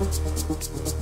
おっ。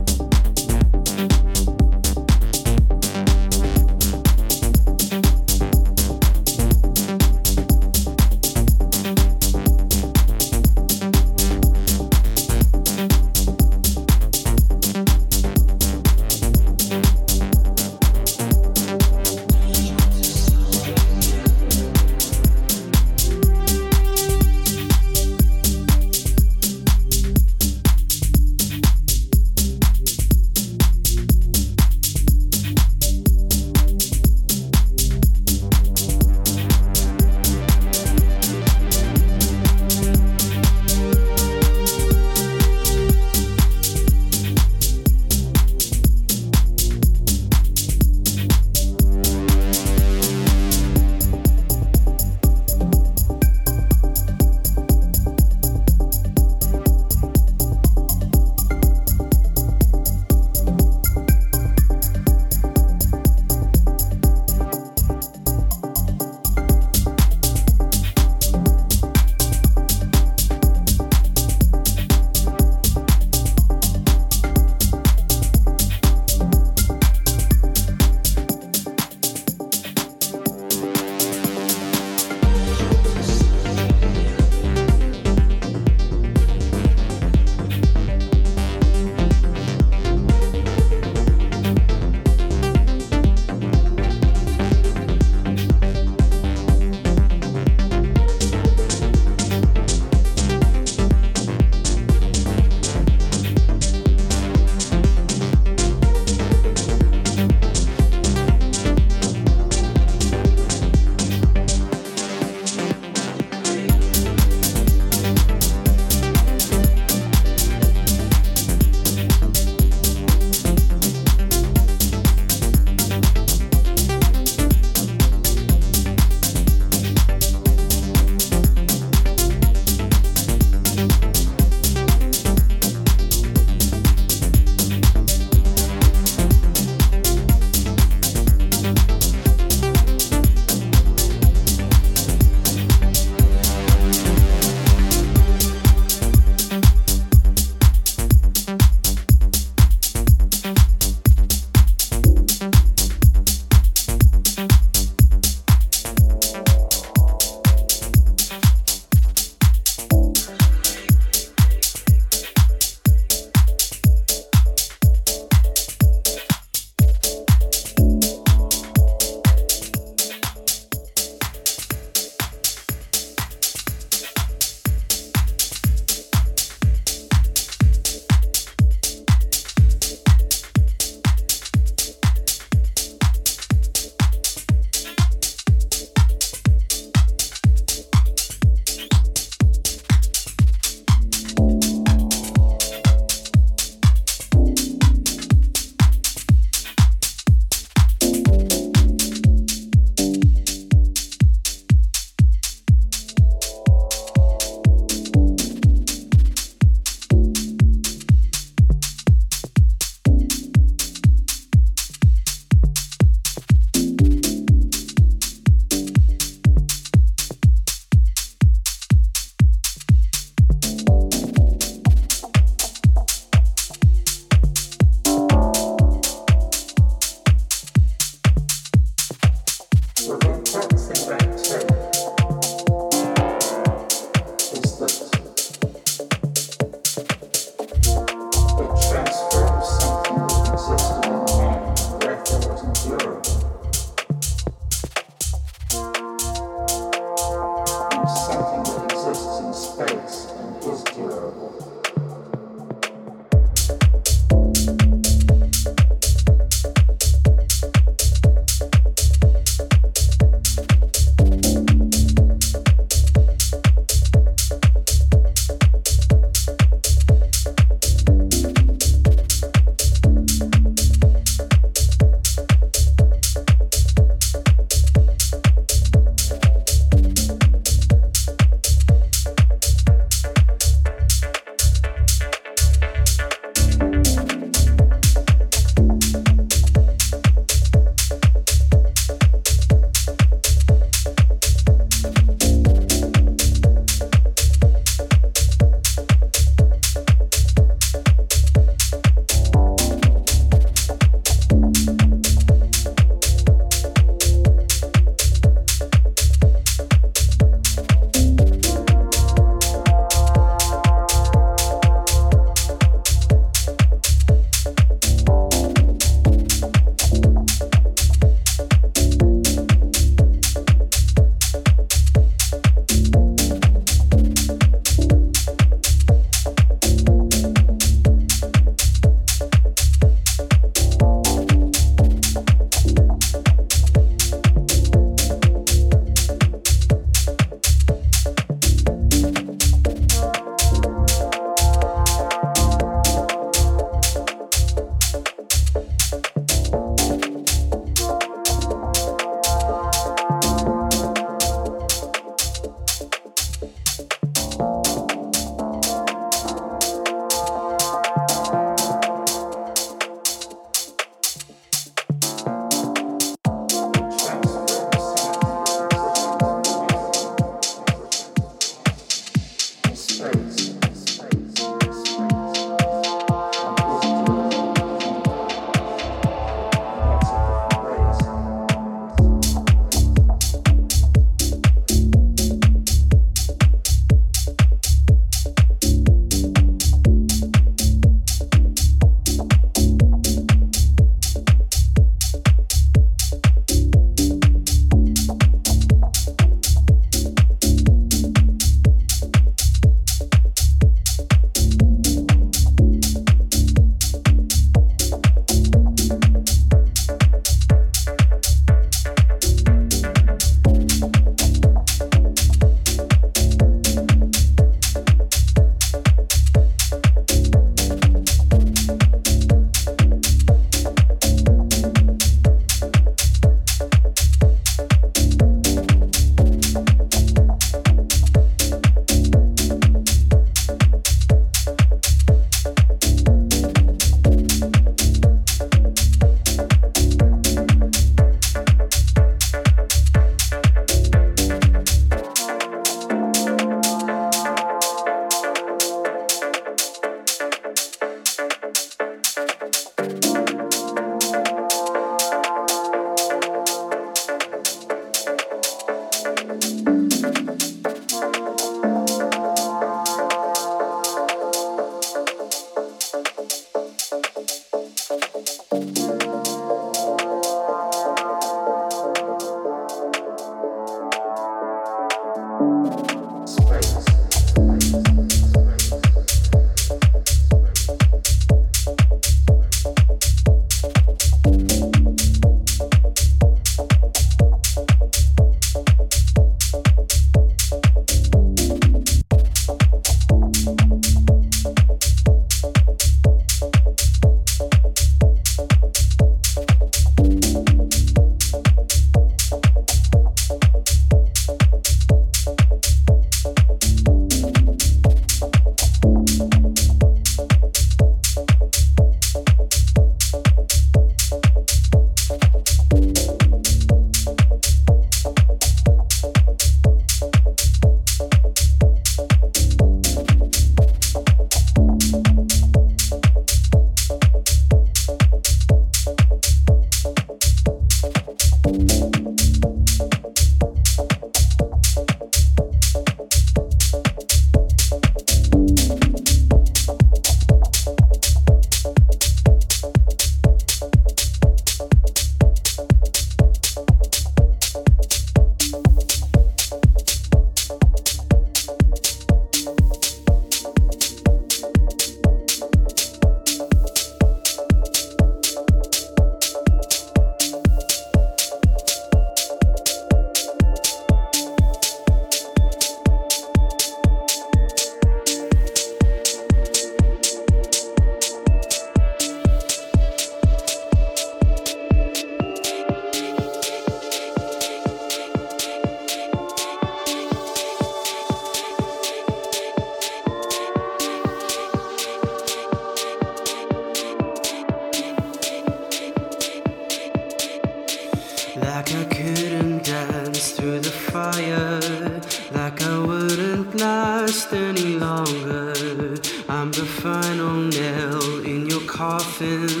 faces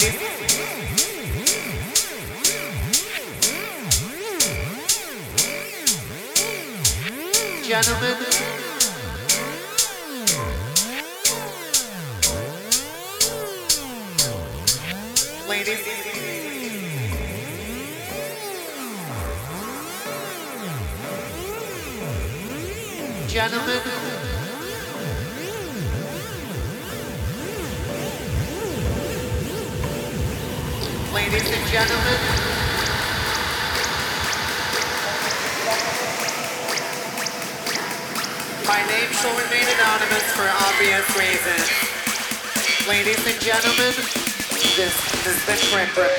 ladies. The Trip